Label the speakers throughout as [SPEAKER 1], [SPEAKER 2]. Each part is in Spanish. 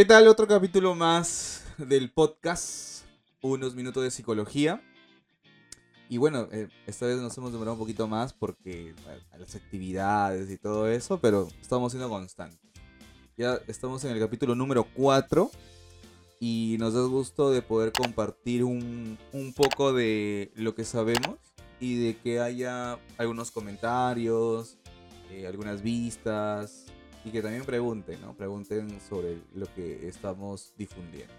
[SPEAKER 1] ¿Qué tal? Otro capítulo más del podcast, unos minutos de psicología. Y bueno, eh, esta vez nos hemos demorado un poquito más porque bueno, las actividades y todo eso, pero estamos siendo constantes. Ya estamos en el capítulo número 4 y nos da gusto de poder compartir un, un poco de lo que sabemos y de que haya algunos comentarios, eh, algunas vistas y que también pregunten, ¿no? Pregunten sobre lo que estamos difundiendo.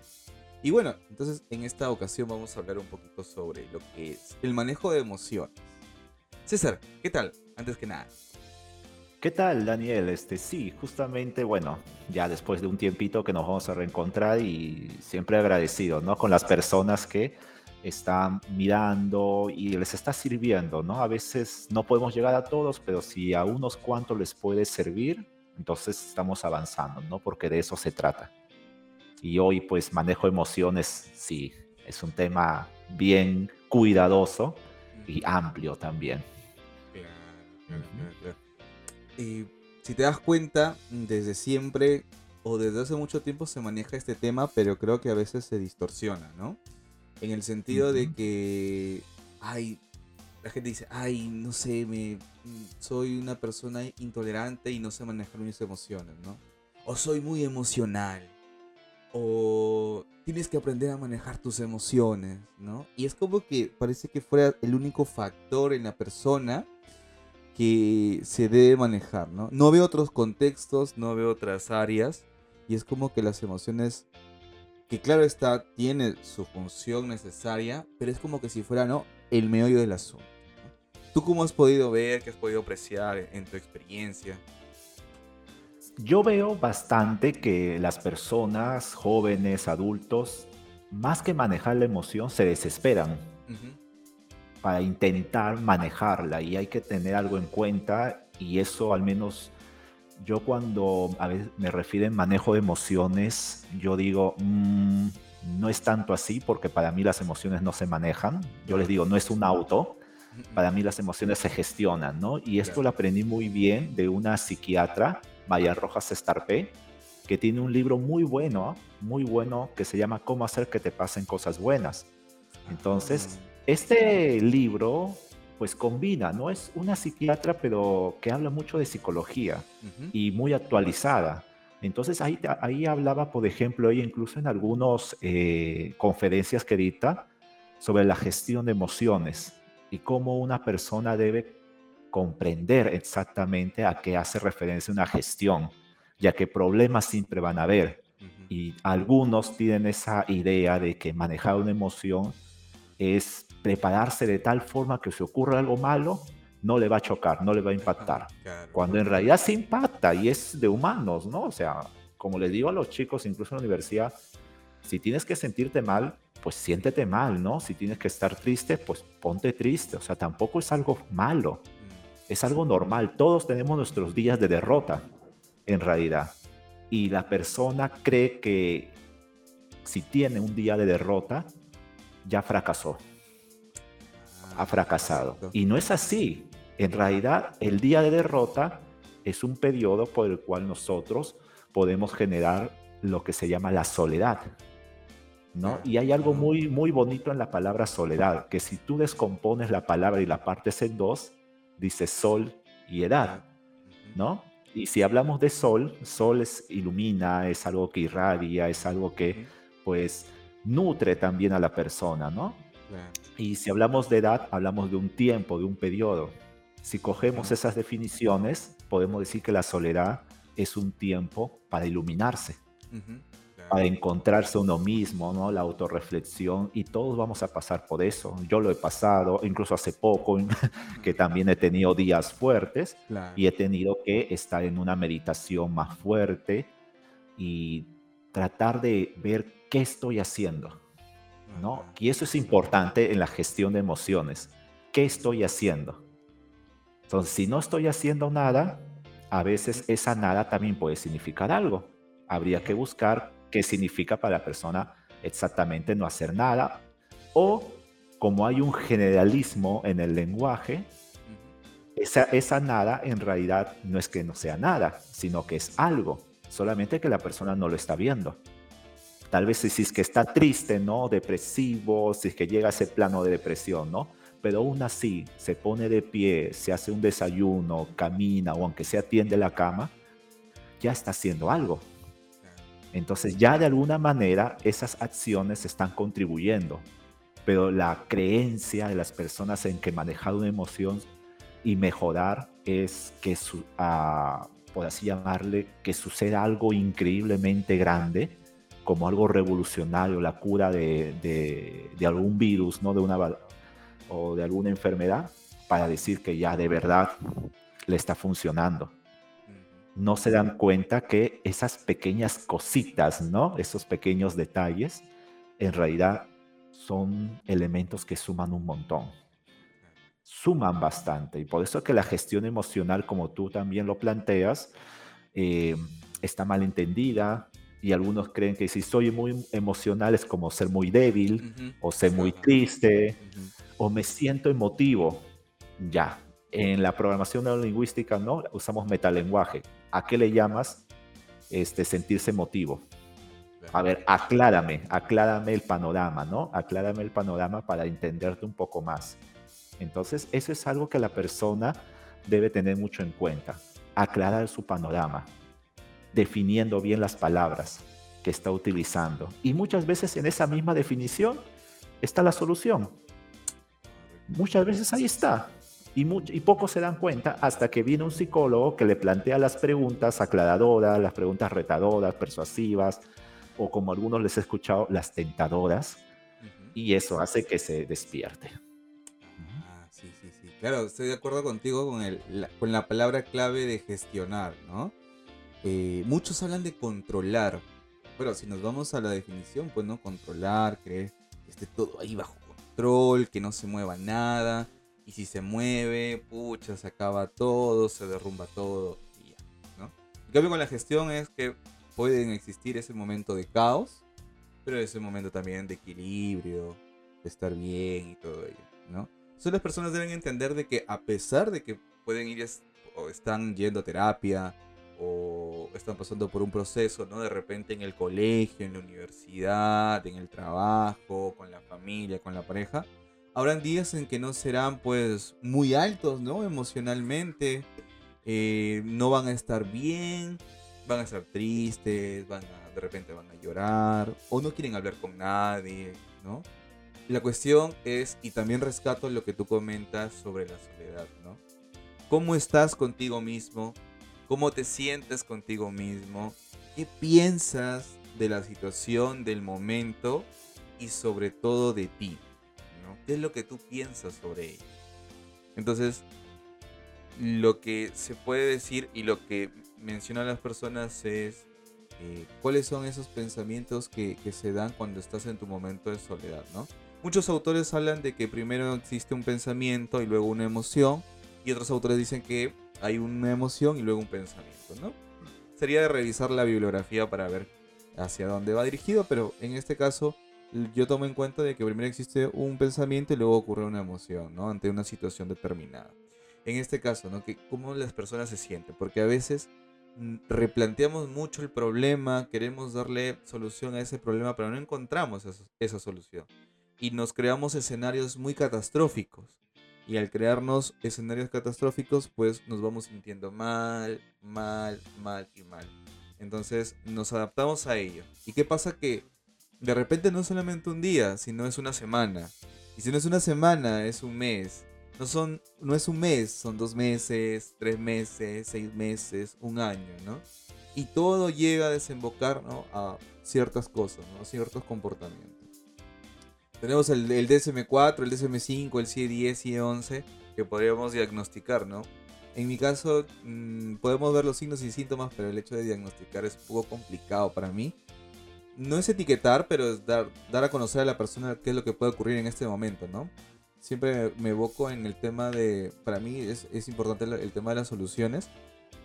[SPEAKER 1] Y bueno, entonces en esta ocasión vamos a hablar un poquito sobre lo que es el manejo de emociones. César, ¿qué tal? Antes que nada.
[SPEAKER 2] ¿Qué tal, Daniel? Este, sí, justamente, bueno, ya después de un tiempito que nos vamos a reencontrar y siempre agradecido, ¿no? Con las personas que están mirando y les está sirviendo, ¿no? A veces no podemos llegar a todos, pero si a unos cuantos les puede servir, entonces estamos avanzando, ¿no? Porque de eso se trata. Y hoy pues manejo emociones, sí, es un tema bien cuidadoso y amplio también.
[SPEAKER 1] Y si te das cuenta, desde siempre o desde hace mucho tiempo se maneja este tema, pero creo que a veces se distorsiona, ¿no? En el sentido de que, ay, la gente dice, ay, no sé, me, soy una persona intolerante y no sé manejar mis emociones, ¿no? O soy muy emocional o tienes que aprender a manejar tus emociones, ¿no? Y es como que parece que fuera el único factor en la persona que se debe manejar, ¿no? No veo otros contextos, no veo otras áreas y es como que las emociones que claro está tiene su función necesaria, pero es como que si fuera, ¿no? El meollo del asunto. ¿Tú cómo has podido ver, qué has podido apreciar en tu experiencia?
[SPEAKER 2] Yo veo bastante que las personas, jóvenes, adultos, más que manejar la emoción, se desesperan para intentar manejarla y hay que tener algo en cuenta y eso al menos yo cuando a veces me refieren manejo de emociones, yo digo, mm, no es tanto así porque para mí las emociones no se manejan. Yo les digo, no es un auto, para mí las emociones se gestionan, ¿no? Y esto lo aprendí muy bien de una psiquiatra Maya Rojas Estarpe, que tiene un libro muy bueno, muy bueno, que se llama Cómo hacer que te pasen cosas buenas. Entonces, ah. este libro pues combina, no es una psiquiatra, pero que habla mucho de psicología y muy actualizada. Entonces ahí, ahí hablaba, por ejemplo, ella incluso en algunas eh, conferencias que dicta sobre la gestión de emociones y cómo una persona debe comprender exactamente a qué hace referencia una gestión, ya que problemas siempre van a haber. Y algunos tienen esa idea de que manejar una emoción es prepararse de tal forma que si ocurre algo malo, no le va a chocar, no le va a impactar. Cuando en realidad se impacta y es de humanos, ¿no? O sea, como les digo a los chicos, incluso en la universidad, si tienes que sentirte mal, pues siéntete mal, ¿no? Si tienes que estar triste, pues ponte triste. O sea, tampoco es algo malo es algo normal. Todos tenemos nuestros días de derrota, en realidad. Y la persona cree que si tiene un día de derrota, ya fracasó. Ha fracasado. Y no es así. En realidad, el día de derrota es un periodo por el cual nosotros podemos generar lo que se llama la soledad. ¿No? Y hay algo muy, muy bonito en la palabra soledad, que si tú descompones la palabra y la partes en dos, dice sol y edad, ¿no? Y si hablamos de sol, sol es, ilumina, es algo que irradia, es algo que pues nutre también a la persona, ¿no? Y si hablamos de edad, hablamos de un tiempo, de un periodo. Si cogemos esas definiciones, podemos decir que la soledad es un tiempo para iluminarse para encontrarse uno mismo, ¿no? La autorreflexión y todos vamos a pasar por eso. Yo lo he pasado, incluso hace poco, que también he tenido días fuertes y he tenido que estar en una meditación más fuerte y tratar de ver qué estoy haciendo, ¿no? Y eso es importante en la gestión de emociones. ¿Qué estoy haciendo? Entonces, si no estoy haciendo nada, a veces esa nada también puede significar algo. Habría que buscar qué significa para la persona exactamente no hacer nada. O como hay un generalismo en el lenguaje, esa, esa nada en realidad no es que no sea nada, sino que es algo, solamente que la persona no lo está viendo. Tal vez si es que está triste, ¿no? Depresivo, si es que llega a ese plano de depresión, ¿no? Pero aún así se pone de pie, se hace un desayuno, camina o aunque se atiende la cama, ya está haciendo algo. Entonces ya de alguna manera esas acciones están contribuyendo. Pero la creencia de las personas en que manejar una emoción y mejorar es que, su, ah, por así llamarle, que suceda algo increíblemente grande, como algo revolucionario, la cura de, algún virus, ¿no? de una, o de alguna enfermedad, para decir que ya de verdad le está funcionando. No se dan cuenta que esas pequeñas cositas, ¿no? Esos pequeños detalles, en realidad son elementos que suman un montón suman bastante. Y por eso que la gestión emocional, como tú también lo planteas, eh, está mal entendida. Y algunos creen que si soy muy emocional es como ser muy débil o ser muy triste o me siento emotivo. Ya, en la programación neurolingüística no usamos metalenguaje. ¿A qué le llamas este, sentirse emotivo? A ver, aclárame, aclárame el panorama, ¿no? Aclárame el panorama para entenderte un poco más. Entonces, eso es algo que la persona debe tener mucho en cuenta. Aclarar su panorama, definiendo bien las palabras que está utilizando. Y muchas veces en esa misma definición está la solución. Muchas veces ahí está. Y, y pocos se dan cuenta hasta que viene un psicólogo que le plantea las preguntas aclaradoras, las preguntas retadoras, persuasivas, o como algunos les he escuchado, las tentadoras. Y eso hace que se despierte.
[SPEAKER 1] Claro, estoy de acuerdo contigo con, el, la, con la palabra clave de gestionar, ¿no? Eh, muchos hablan de controlar. Pero si nos vamos a la definición, pues no controlar, creer que esté todo ahí bajo control, que no se mueva nada. Y si se mueve, pucha, se acaba todo, se derrumba todo y ya, ¿no? En cambio con la gestión es que pueden existir ese momento de caos, pero ese momento también de equilibrio, de estar bien y todo ello, ¿no? Entonces las personas deben entender de que a pesar de que pueden ir o están yendo a terapia o están pasando por un proceso, ¿no? De repente en el colegio, en la universidad, en el trabajo, con la familia, con la pareja, habrán días en que no serán pues muy altos, ¿no? Emocionalmente, eh, no van a estar bien, van a estar tristes, van a, de repente van a llorar o no quieren hablar con nadie, ¿no? La cuestión es, y también rescato lo que tú comentas sobre la soledad, ¿no? ¿Cómo estás contigo mismo? ¿Cómo te sientes contigo mismo? ¿Qué piensas de la situación, del momento y sobre todo de ti? ¿Qué es lo que tú piensas sobre ello? Entonces, lo que se puede decir y lo que mencionan las personas es eh, cuáles son esos pensamientos que, que, se dan cuando estás en tu momento de soledad, ¿no? Muchos autores hablan de que primero existe un pensamiento y luego una emoción, y otros autores dicen que hay una emoción y luego un pensamiento, ¿no? Sería de revisar la bibliografía para ver hacia dónde va dirigido, pero en este caso yo tomo en cuenta de que primero existe un pensamiento y luego ocurre una emoción, ¿no? Ante una situación determinada. En este caso, ¿no? Que cómo las personas se sienten, porque a veces mm, replanteamos mucho el problema, queremos darle solución a ese problema, pero no encontramos esa solución y nos creamos escenarios muy catastróficos. Y al crearnos escenarios catastróficos, pues nos vamos sintiendo mal, mal, mal y mal. Entonces nos adaptamos a ello. ¿Y qué pasa? Que de repente no es solamente un día, sino es una semana. Y si no es una semana, es un mes. No, son, no es un mes, son dos meses, tres meses, seis meses, un año, ¿no? Y todo llega a desembocar ¿no? a ciertas cosas, ¿no? ciertos comportamientos. Tenemos el, DSM4, el DSM5, el CIE10, CIE11 que podríamos diagnosticar, ¿no? En mi caso, mm, podemos ver los signos y síntomas, pero el hecho de diagnosticar es un poco complicado para mí. No es etiquetar, pero es dar, dar a conocer a la persona qué es lo que puede ocurrir en este momento, ¿no? Siempre me evoco en el tema de, para mí es, es importante el tema de las soluciones,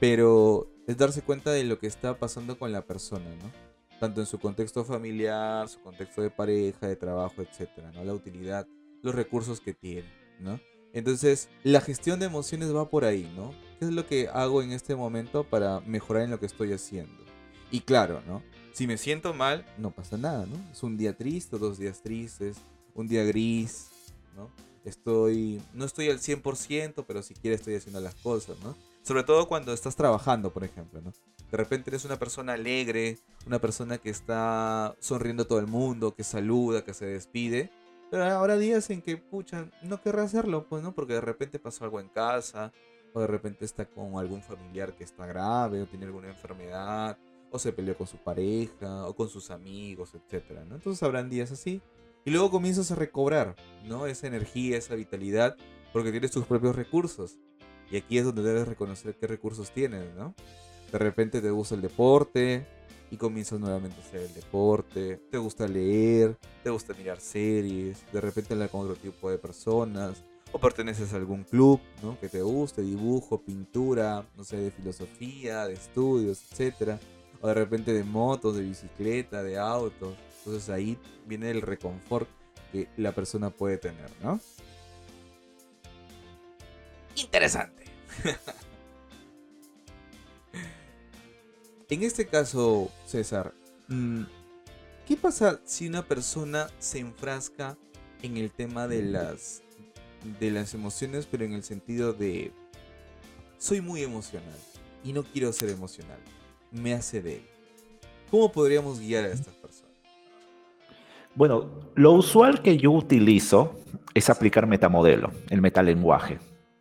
[SPEAKER 1] pero es darse cuenta de lo que está pasando con la persona, ¿no? tanto en su contexto familiar, su contexto de pareja, de trabajo, etcétera, ¿no? La utilidad, los recursos que tiene, ¿no? Entonces, la gestión de emociones va por ahí, ¿no? ¿Qué es lo que hago en este momento para mejorar en lo que estoy haciendo? Y claro, ¿no? Si me siento mal, no pasa nada, ¿no? Es un día triste, dos días tristes, un día gris, ¿no? Estoy, no estoy al 100%, pero si quiero estoy haciendo las cosas, ¿no? Sobre todo cuando estás trabajando, por ejemplo, ¿no? De repente eres una persona alegre, una persona que está sonriendo a todo el mundo, que saluda, que se despide. Pero ahora días en que, pucha, no querrá hacerlo, pues, ¿no? Porque de repente pasó algo en casa, o de repente está con algún familiar que está grave, o tiene alguna enfermedad, o se peleó con su pareja, o con sus amigos, etc. ¿no? Entonces habrán días así. Y luego comienzas a recobrar, ¿no? Esa energía, esa vitalidad, porque tienes tus propios recursos. Y aquí es donde debes reconocer qué recursos tienes, ¿no? De repente te gusta el deporte y comienzas nuevamente a hacer el deporte. Te gusta leer, te gusta mirar series, de repente hablar con otro tipo de personas. O perteneces a algún club, ¿no? Que te guste, dibujo, pintura, no sé, de filosofía, de estudios, etcétera o de repente de motos, de bicicleta, de autos. Entonces ahí viene el reconfort que la persona puede tener, ¿no? Interesante. en este caso, César, mm, ¿qué pasa si una persona se enfrasca en el tema de las de las emociones, pero en el sentido de soy muy emocional y no quiero ser emocional? Me hace de él? ¿Cómo podríamos guiar a estas personas?
[SPEAKER 2] Bueno, lo usual que yo utilizo es aplicar metamodelo, el metalenguaje.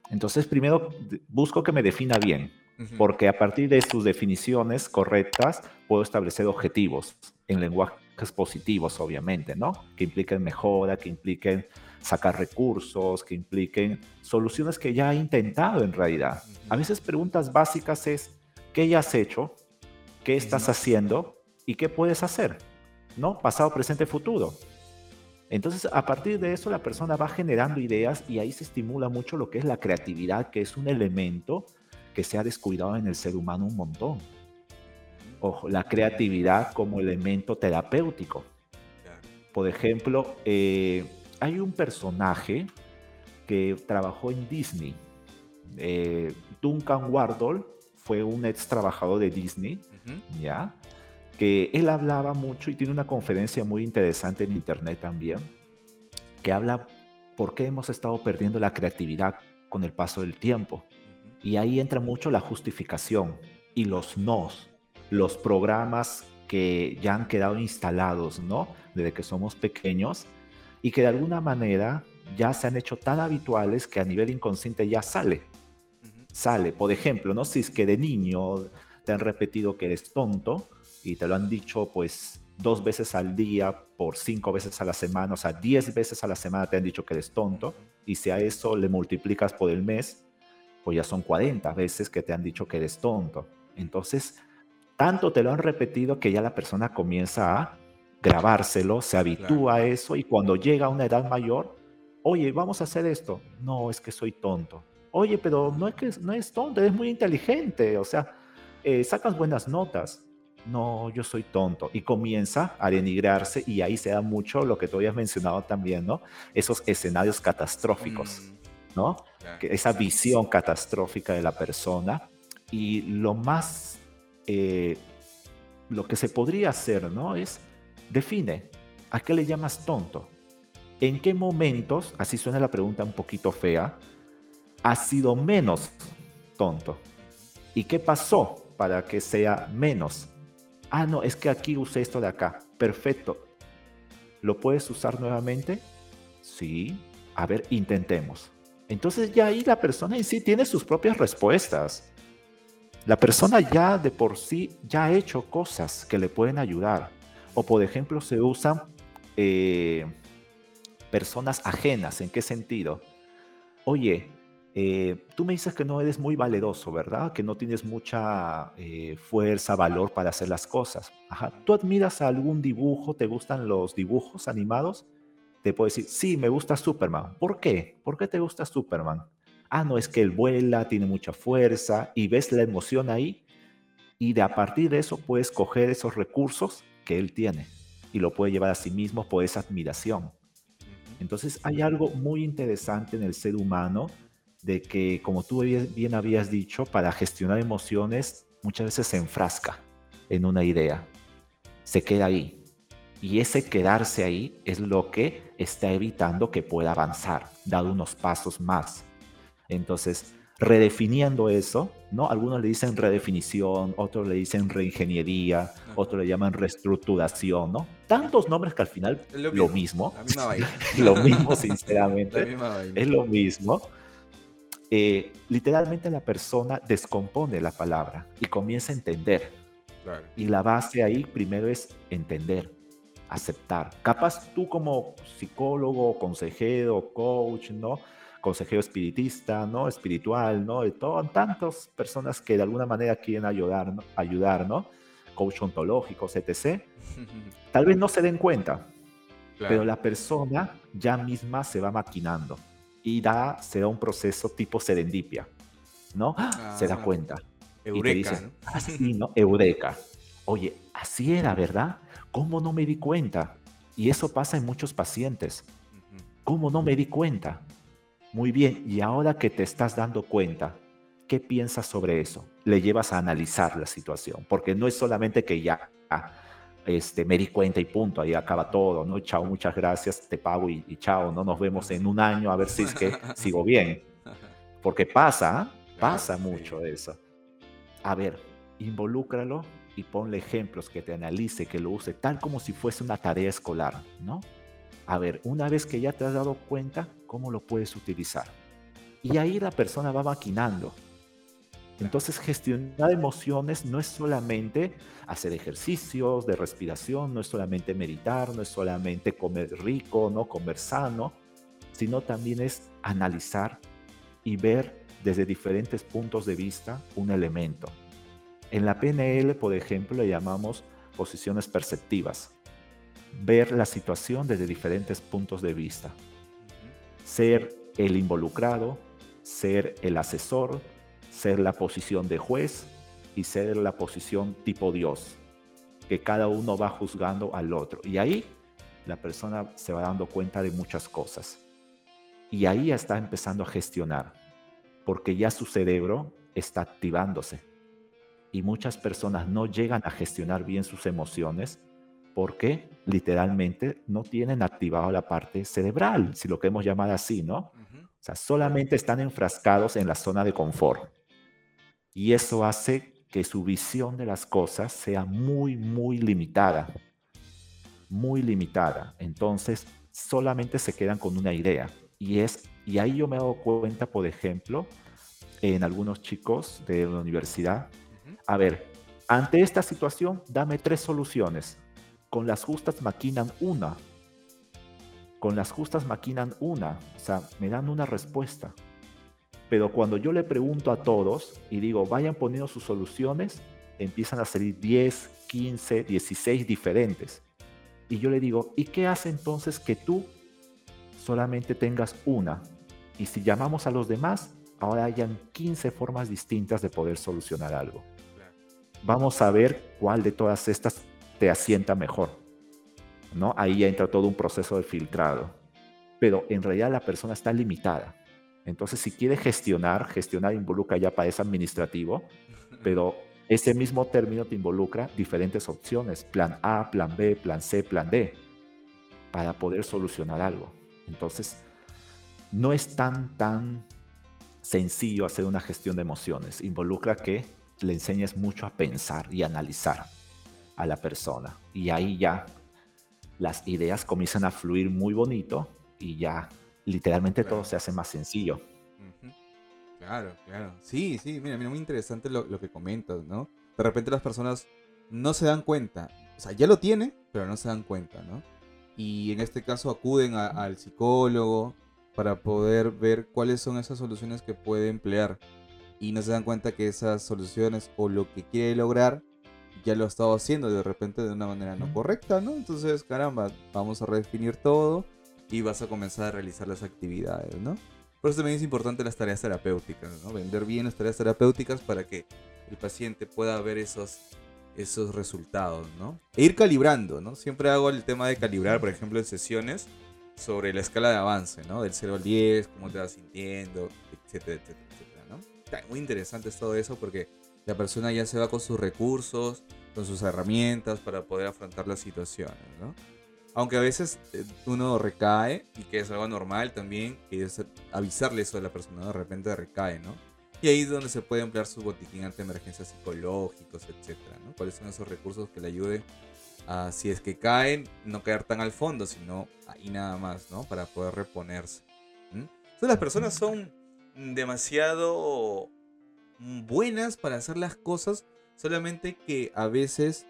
[SPEAKER 2] Entonces, primero busco que me defina bien, porque a partir de sus definiciones correctas puedo establecer objetivos en lenguajes positivos, obviamente, ¿no? Que impliquen mejora, que impliquen sacar recursos, que impliquen soluciones que ya he intentado en realidad. A veces preguntas básicas es, ¿qué ya has hecho? Qué estás haciendo y qué puedes hacer, ¿no? Pasado, presente, futuro. Entonces, a partir de eso, la persona va generando ideas y ahí se estimula mucho lo que es la creatividad, que es un elemento que se ha descuidado en el ser humano un montón. Ojo, la creatividad como elemento terapéutico. Por ejemplo, eh, hay un personaje que trabajó en Disney, eh, Duncan Wardle, fue un ex trabajador de Disney, ¿ya? Que él hablaba mucho y tiene una conferencia muy interesante en internet también, que habla por qué hemos estado perdiendo la creatividad con el paso del tiempo. Y ahí entra mucho la justificación y los nos, los programas que ya han quedado instalados, ¿no? Desde que somos pequeños y que de alguna manera ya se han hecho tan habituales que a nivel inconsciente ya sale sale. Por ejemplo, ¿no? Si es que de niño te han repetido que eres tonto y te lo han dicho pues dos veces al día por cinco veces a la semana, o sea, diez veces a la semana te han dicho que eres tonto y si a eso le multiplicas por el mes, pues ya son 40 veces que te han dicho que eres tonto. Entonces, tanto te lo han repetido que ya la persona comienza a grabárselo, se habitúa a eso y cuando llega a una edad mayor, oye, vamos a hacer esto. No, es que soy tonto oye, pero no es que no es tonto, es muy inteligente, o sea, eh, sacas buenas notas. No, yo soy tonto. Y comienza a denigrarse y ahí se da mucho lo que tú habías mencionado también, ¿no? Esos escenarios catastróficos, mm. ¿no? esa visión catastrófica de la persona. Y lo más, eh, lo que se podría hacer, ¿no? Es, define, ¿a qué le llamas tonto? ¿En qué momentos, así suena la pregunta un poquito fea, ha sido menos tonto. ¿Y qué pasó para que sea menos? Ah, no, es que aquí usé esto de acá. Perfecto. ¿Lo puedes usar nuevamente? Sí. A ver, intentemos. Entonces ya ahí la persona en sí tiene sus propias respuestas. La persona ya de por sí ya ha hecho cosas que le pueden ayudar. O por ejemplo se usan eh, personas ajenas. ¿En qué sentido? Oye, eh, tú me dices que no eres muy valeroso, ¿verdad? Que no tienes mucha eh, fuerza, valor para hacer las cosas. Ajá. ¿Tú admiras algún dibujo? ¿Te gustan los dibujos animados? Te puedo decir, sí, me gusta Superman. ¿Por qué? ¿Por qué te gusta Superman? Ah, no, es que él vuela, tiene mucha fuerza y ves la emoción ahí y de a partir de eso puedes coger esos recursos que él tiene y lo puede llevar a sí mismo por esa admiración. Entonces hay algo muy interesante en el ser humano de que, como tú bien habías dicho, para gestionar emociones muchas veces se enfrasca en una idea. se queda ahí. Y ese quedarse ahí es lo que está evitando que pueda avanzar, dar unos pasos más. Entonces, redefiniendo eso, ¿no? Algunos le dicen redefinición, otros le dicen reingeniería, otros le llaman reestructuración, ¿no? Tantos nombres que al final lo mismo, lo mismo, sinceramente, es lo mismo. Eh, literalmente la persona descompone la palabra y comienza a entender. Y la base ahí primero es entender, aceptar. Capaz tú como psicólogo, consejero, coach, ¿no? consejero espiritista, ¿no? Espiritual, ¿no? De todo, tantas personas que de alguna manera quieren ayudar, ¿no? Ayudar, ¿no? Coach ontológicos, etc. Tal vez no se den cuenta, pero la persona ya misma se va maquinando y da, se da un proceso tipo serendipia, ¿no? se da ah, cuenta. Eureka, y te dice, así, ¿no? Eureka. Oye, así era, ¿verdad? ¿Cómo no me di cuenta? Y eso pasa en muchos pacientes. ¿Cómo no me di cuenta? Muy bien, y ahora que te estás dando cuenta, ¿qué piensas sobre eso? Le llevas a analizar la situación, porque no es solamente que ya ah, este, me di cuenta y punto, ahí acaba todo, ¿no? Chao, muchas gracias, te pago y, chao, ¿no? Nos vemos en un año a ver si es que sigo bien. Porque pasa, pasa mucho eso. A ver, involúcralo y ponle ejemplos que te analice, que lo use, tal como si fuese una tarea escolar, ¿no? A ver, una vez que ya te has dado cuenta, ¿cómo lo puedes utilizar? Y ahí la persona va maquinando. Entonces, gestionar emociones no es solamente hacer ejercicios de respiración, no es solamente meditar, no es solamente comer rico, no comer sano, sino también es analizar y ver desde diferentes puntos de vista un elemento. En la PNL, por ejemplo, le llamamos posiciones perceptivas ver la situación desde diferentes puntos de vista. Ser el involucrado, ser el asesor, ser la posición de juez y ser la posición tipo Dios, que cada uno va juzgando al otro. Y ahí la persona se va dando cuenta de muchas cosas. Y ahí ya está empezando a gestionar, porque ya su cerebro está activándose. Y muchas personas no llegan a gestionar bien sus emociones porque literalmente no tienen activado la parte cerebral, si lo queremos llamar así, ¿no? O sea, solamente están enfrascados en la zona de confort. Y eso hace que su visión de las cosas sea muy, muy limitada. Muy limitada. Entonces, solamente se quedan con una idea. Y, es, y ahí yo me he dado cuenta, por ejemplo, en algunos chicos de la universidad, a ver, ante esta situación, dame tres soluciones con las justas maquinan una. Con las justas maquinan una. O sea, me dan una respuesta. Pero cuando yo le pregunto a todos y digo, vayan poniendo sus soluciones, empiezan a salir 10, 15, 16 diferentes. Y yo le digo, ¿y qué hace entonces que tú solamente tengas una? Y si llamamos a los demás, ahora hayan 15 formas distintas de poder solucionar algo. Vamos a ver cuál de todas estas te asienta mejor. ¿no? Ahí ya entra todo un proceso de filtrado. Pero en realidad la persona está limitada. Entonces, si quiere gestionar, gestionar involucra ya para ese administrativo, pero ese mismo término te involucra diferentes opciones, plan A, plan B, plan C, plan D, para poder solucionar algo. Entonces, no es tan, tan sencillo hacer una gestión de emociones. Involucra que le enseñes mucho a pensar y analizar a la persona. Y ahí ya las ideas comienzan a fluir muy bonito y ya literalmente todo se hace más sencillo.
[SPEAKER 1] Claro, claro. Sí, sí, mira, mira muy interesante lo, que comentas, ¿no? De repente las personas no se dan cuenta, o sea, ya lo tienen, pero no se dan cuenta, ¿no? Y en este caso acuden al psicólogo para poder ver cuáles son esas soluciones que puede emplear. Y no se dan cuenta que esas soluciones o lo que quiere lograr ya lo ha estado haciendo de repente de una manera no correcta, ¿no? Entonces, caramba, vamos a redefinir todo y vas a comenzar a realizar las actividades, ¿no? Por eso también es importante las tareas terapéuticas, ¿no? Vender bien las tareas terapéuticas para que el paciente pueda ver esos, esos resultados, ¿no? E ir calibrando, ¿no? Siempre hago el tema de calibrar, por ejemplo, en sesiones sobre la escala de avance, ¿no? Del 0 al 10, cómo te vas sintiendo, etcétera, etcétera, etcétera, ¿no? Está muy interesante todo eso porque la persona ya se va con sus recursos, con sus herramientas para poder afrontar las situaciones, ¿no? Aunque a veces eh, uno recae y que es algo normal también, que es avisarle eso a la persona, de repente recae, ¿no? Y ahí es donde se puede emplear su botiquín ante emergencias psicológicos, etcétera, ¿no? ¿Cuáles son esos recursos que le ayuden a, si es que caen, no caer tan al fondo, sino ahí nada más, ¿no? Para poder reponerse. Entonces las personas son demasiado buenas para hacer las cosas, solamente que a veces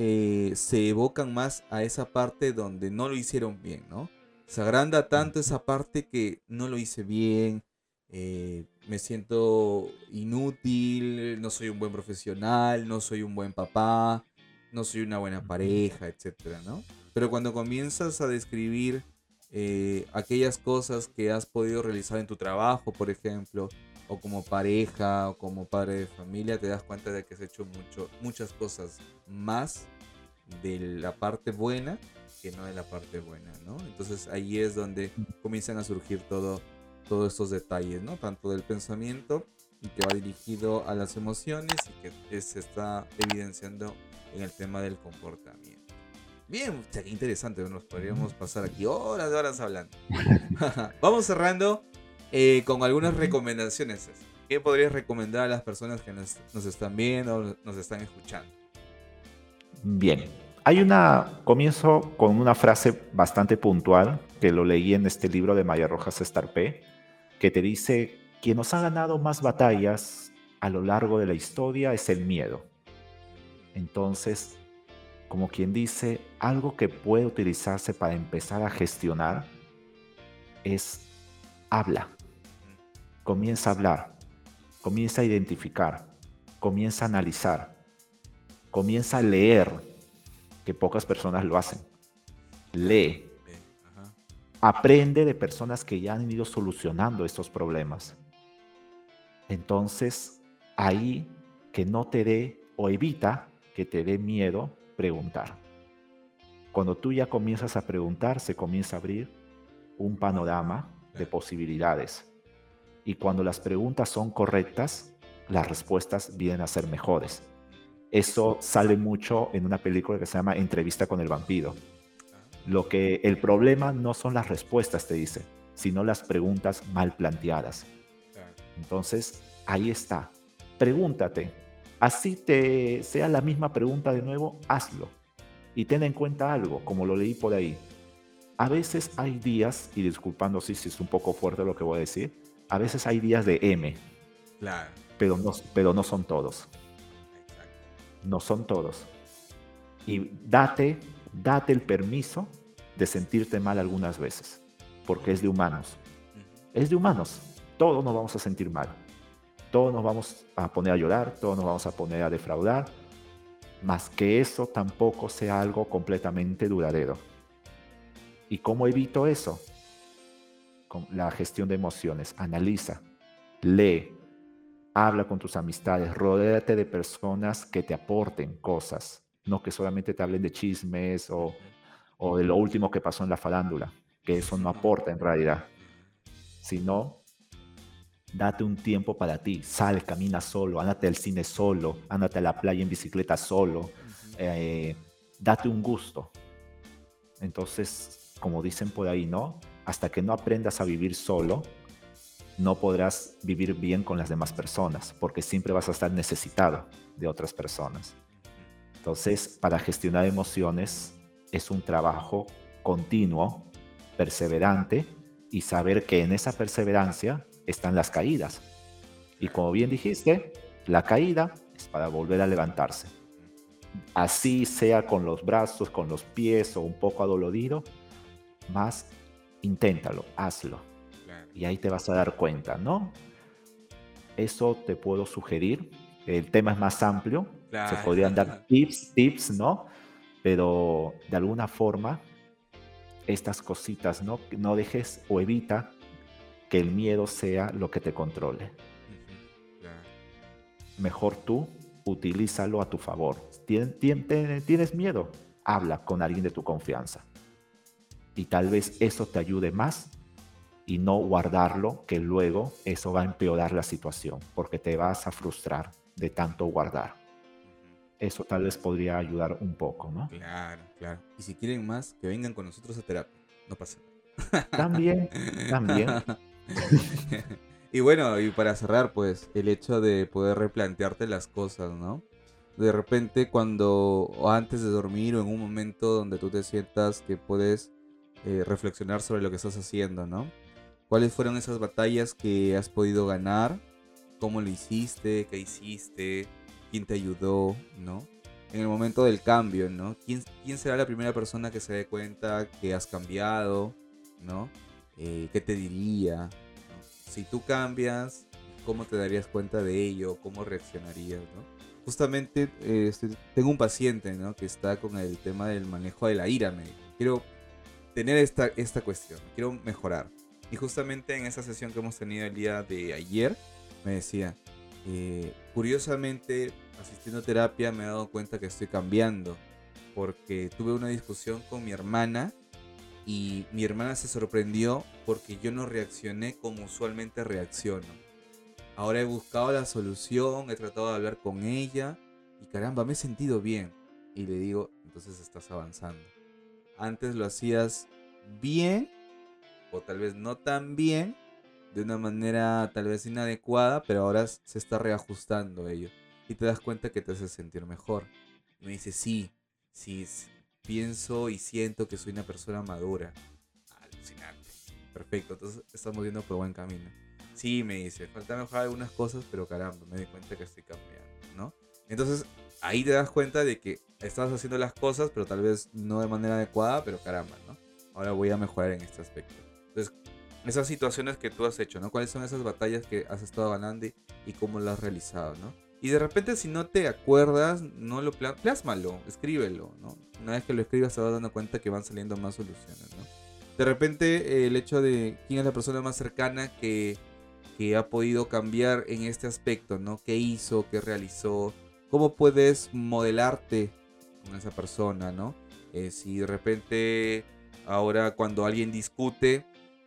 [SPEAKER 1] eh, se evocan más a esa parte donde no lo hicieron bien, ¿no? Se agranda tanto esa parte que no lo hice bien, eh, me siento inútil, no soy un buen profesional, no soy un buen papá, no soy una buena pareja, etcétera, ¿no? Pero cuando comienzas a describir eh, aquellas cosas que has podido realizar en tu trabajo, por ejemplo, o como pareja, o como padre de familia, te das cuenta de que has hecho mucho, muchas cosas más de la parte buena que no de la parte buena, ¿no? Entonces ahí es donde comienzan a surgir todo, todos estos detalles, ¿no? Tanto del pensamiento y que va dirigido a las emociones y que se está evidenciando en el tema del comportamiento. Bien, qué interesante, nos podríamos pasar aquí horas de horas hablando. Vamos cerrando eh, con algunas recomendaciones. ¿Qué podrías recomendar a las personas que nos, están viendo o nos están escuchando?
[SPEAKER 2] Bien, hay una, comienzo con una frase bastante puntual que lo leí en este libro de Maya Rojas Estarpé, que te dice, quien nos ha ganado más batallas a lo largo de la historia es el miedo. Entonces, como quien dice, algo que puede utilizarse para empezar a gestionar es habla comienza a hablar, comienza a identificar, comienza a analizar, comienza a leer, que pocas personas lo hacen. Lee. Aprende de personas que ya han ido solucionando estos problemas. Entonces, ahí que no te dé o evita que te dé miedo preguntar. Cuando tú ya comienzas a preguntar, se comienza a abrir un panorama de posibilidades y cuando las preguntas son correctas, las respuestas vienen a ser mejores. Eso sale mucho en una película que se llama Entrevista con el vampiro. Lo que el problema no son las respuestas, te dice, sino las preguntas mal planteadas. Entonces, ahí está. Pregúntate. Así te sea la misma pregunta de nuevo, hazlo. Y ten en cuenta algo, como lo leí por ahí. A veces hay días, y disculpando si es un poco fuerte lo que voy a decir, a veces hay días de M. Claro. Pero no, pero no son todos. No son todos. Y date, date el permiso de sentirte mal algunas veces, porque es de humanos. Es de humanos. Todos nos vamos a sentir mal. Todos nos vamos a poner a llorar, todos nos vamos a poner a defraudar, más que eso tampoco sea algo completamente duradero. ¿Y cómo evito eso? La gestión de emociones. Analiza, lee, habla con tus amistades, rodéate de personas que te aporten cosas, no que solamente te hablen de chismes o, o de lo último que pasó en la farándula, que eso no aporta en realidad, sino date un tiempo para ti, sal, camina solo, ándate al cine solo, ándate a la playa en bicicleta solo, eh, date un gusto. Entonces, como dicen por ahí, ¿no? Hasta que no aprendas a vivir solo, no podrás vivir bien con las demás personas, porque siempre vas a estar necesitado de otras personas. Entonces, para gestionar emociones es un trabajo continuo, perseverante, y saber que en esa perseverancia están las caídas. Y como bien dijiste, la caída es para volver a levantarse. Así sea con los brazos, con los pies o un poco adolorido, más inténtalo, hazlo. Y ahí te vas a dar cuenta, ¿no? Eso te puedo sugerir. El tema es más amplio. Se podrían dar tips, tips, ¿no? Pero de alguna forma, estas cositas, ¿no? No dejes o evita que el miedo sea lo que te controle. Mejor tú, utilízalo a tu favor. ¿Tienes miedo? Habla con alguien de tu confianza y tal vez eso te ayude más y no guardarlo, que luego eso va a empeorar la situación, porque te vas a frustrar de tanto guardar. eso tal vez podría ayudar un poco, ¿no?
[SPEAKER 1] Claro, claro. Y si quieren más, que vengan con nosotros a terapia. No pasa
[SPEAKER 2] nada. También, también.
[SPEAKER 1] y bueno, y para cerrar, pues, el hecho de poder replantearte las cosas, ¿no? De repente cuando, o antes de dormir, o en un momento donde tú te sientas que puedes eh, reflexionar sobre lo que estás haciendo, ¿no? ¿Cuáles fueron esas batallas que has podido ganar? ¿Cómo lo hiciste? ¿Qué hiciste? quién te ayudó, ¿no? En el momento del cambio, ¿no? ¿Quién, será la primera persona que se dé cuenta que has cambiado, ¿no? Eh, ¿Qué te diría? Si tú cambias, ¿cómo te darías cuenta de ello? ¿Cómo reaccionarías, ¿no? Justamente eh, tengo un paciente, ¿no? Que está con el tema del manejo de la ira, me Quiero tener esta, esta cuestión, quiero mejorar. Y justamente en esa sesión que hemos tenido el día de ayer, me decía, eh, curiosamente, asistiendo a terapia me he dado cuenta que estoy cambiando, porque tuve una discusión con mi hermana y mi hermana se sorprendió porque yo no reaccioné como usualmente reacciono. Ahora he buscado la solución, he tratado de hablar con ella y caramba, me he sentido bien. Y le digo, entonces estás avanzando. Antes lo hacías bien o tal vez no tan bien, de una manera tal vez inadecuada, pero ahora se está reajustando ello. Y te das cuenta que te hace sentir mejor. me dice, sí, sí, pienso y siento que soy una persona madura. Alucinante. Perfecto, entonces estamos yendo por buen camino. Sí, me dice, falta mejorar algunas cosas, pero caramba, me di cuenta que estoy cambiando, ¿no? Entonces ahí te das cuenta de que estás haciendo las cosas, pero tal vez no de manera adecuada, pero caramba, ¿no? Ahora voy a mejorar en este aspecto. Entonces, esas situaciones que tú has hecho, ¿no? ¿Cuáles son esas batallas que has estado ganando y, cómo las has realizado, ¿no? Y de repente si no te acuerdas, no lo plásmalo, escríbelo, ¿no? Una vez que lo escribas te vas dando cuenta que van saliendo más soluciones, ¿no? De repente el hecho de quién es la persona más cercana que, que ha podido cambiar en este aspecto, ¿no? ¿Qué hizo? ¿Qué realizó? ¿Cómo puedes modelarte con esa persona, ¿no? Eh, si de repente ahora cuando alguien discute,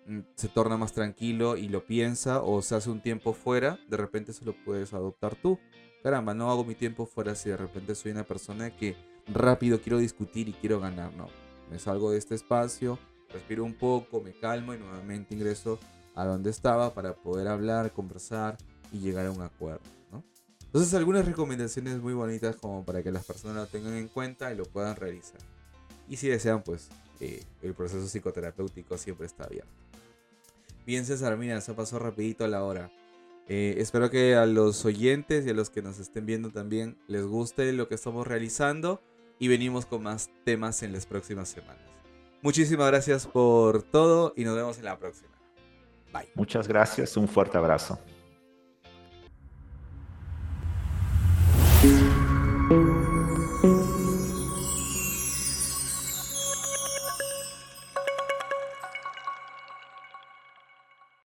[SPEAKER 1] Mm, se torna más tranquilo y lo piensa o se hace un tiempo fuera, de repente se lo puedes adoptar tú. Caramba, no hago mi tiempo fuera si de repente soy una persona que rápido quiero discutir y quiero ganar. No, me salgo de este espacio, respiro un poco, me calmo y nuevamente ingreso a donde estaba para poder hablar, conversar y llegar a un acuerdo. ¿no? Entonces algunas recomendaciones muy bonitas como para que las personas lo tengan en cuenta y lo puedan realizar. Y si desean, pues eh, el proceso psicoterapéutico siempre está abierto. Bien, César, mira, se pasó rapidito la hora. Eh, espero que a los oyentes y a los que nos estén viendo también les guste lo que estamos realizando y venimos con más temas en las próximas semanas. Muchísimas gracias por todo y nos vemos en la próxima.
[SPEAKER 2] Bye. Muchas gracias, un fuerte abrazo.